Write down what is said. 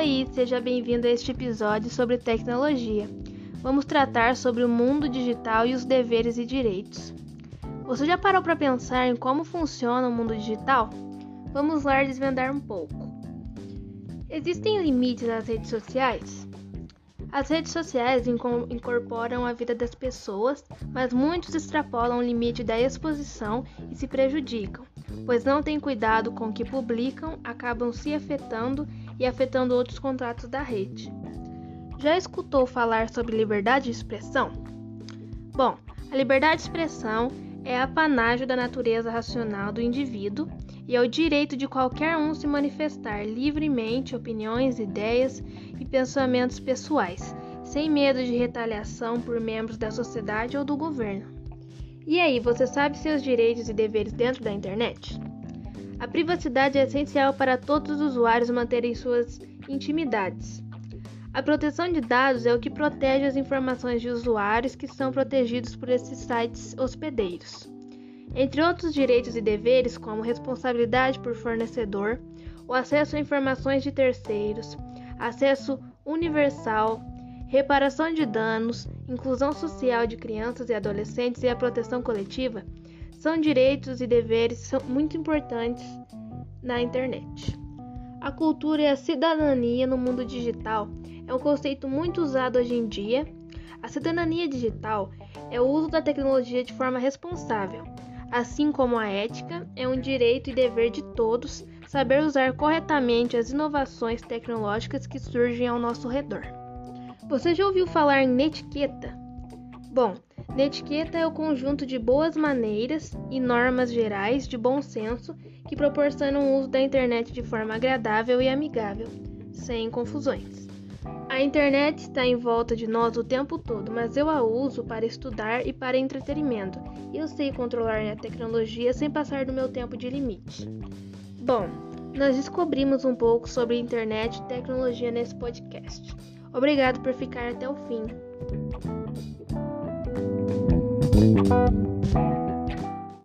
aí, seja bem-vindo a este episódio sobre tecnologia. Vamos tratar sobre o mundo digital e os deveres e direitos. Você já parou para pensar em como funciona o mundo digital? Vamos lá desvendar um pouco. Existem limites às redes sociais? As redes sociais incorporam a vida das pessoas, mas muitos extrapolam o limite da exposição e se prejudicam, pois não têm cuidado com o que publicam, acabam se afetando e afetando outros contratos da rede. Já escutou falar sobre liberdade de expressão? Bom, a liberdade de expressão é apanágio da natureza racional do indivíduo e é o direito de qualquer um se manifestar livremente opiniões, ideias e pensamentos pessoais, sem medo de retaliação por membros da sociedade ou do governo. E aí, você sabe seus direitos e deveres dentro da internet? A privacidade é essencial para todos os usuários manterem suas intimidades. A proteção de dados é o que protege as informações de usuários que são protegidos por esses sites hospedeiros entre outros direitos e deveres, como responsabilidade por fornecedor, o acesso a informações de terceiros, acesso universal, reparação de danos, inclusão social de crianças e adolescentes e a proteção coletiva, são direitos e deveres muito importantes na internet. A cultura e a cidadania no mundo digital é um conceito muito usado hoje em dia. A cidadania digital é o uso da tecnologia de forma responsável, Assim como a ética, é um direito e dever de todos saber usar corretamente as inovações tecnológicas que surgem ao nosso redor. Você já ouviu falar em netiqueta? Bom, netiqueta é o conjunto de boas maneiras e normas gerais de bom senso que proporcionam o uso da internet de forma agradável e amigável, sem confusões. A internet está em volta de nós o tempo todo, mas eu a uso para estudar e para entretenimento. Eu sei controlar a tecnologia sem passar do meu tempo de limite. Bom, nós descobrimos um pouco sobre internet e tecnologia nesse podcast. Obrigado por ficar até o fim. Thank you.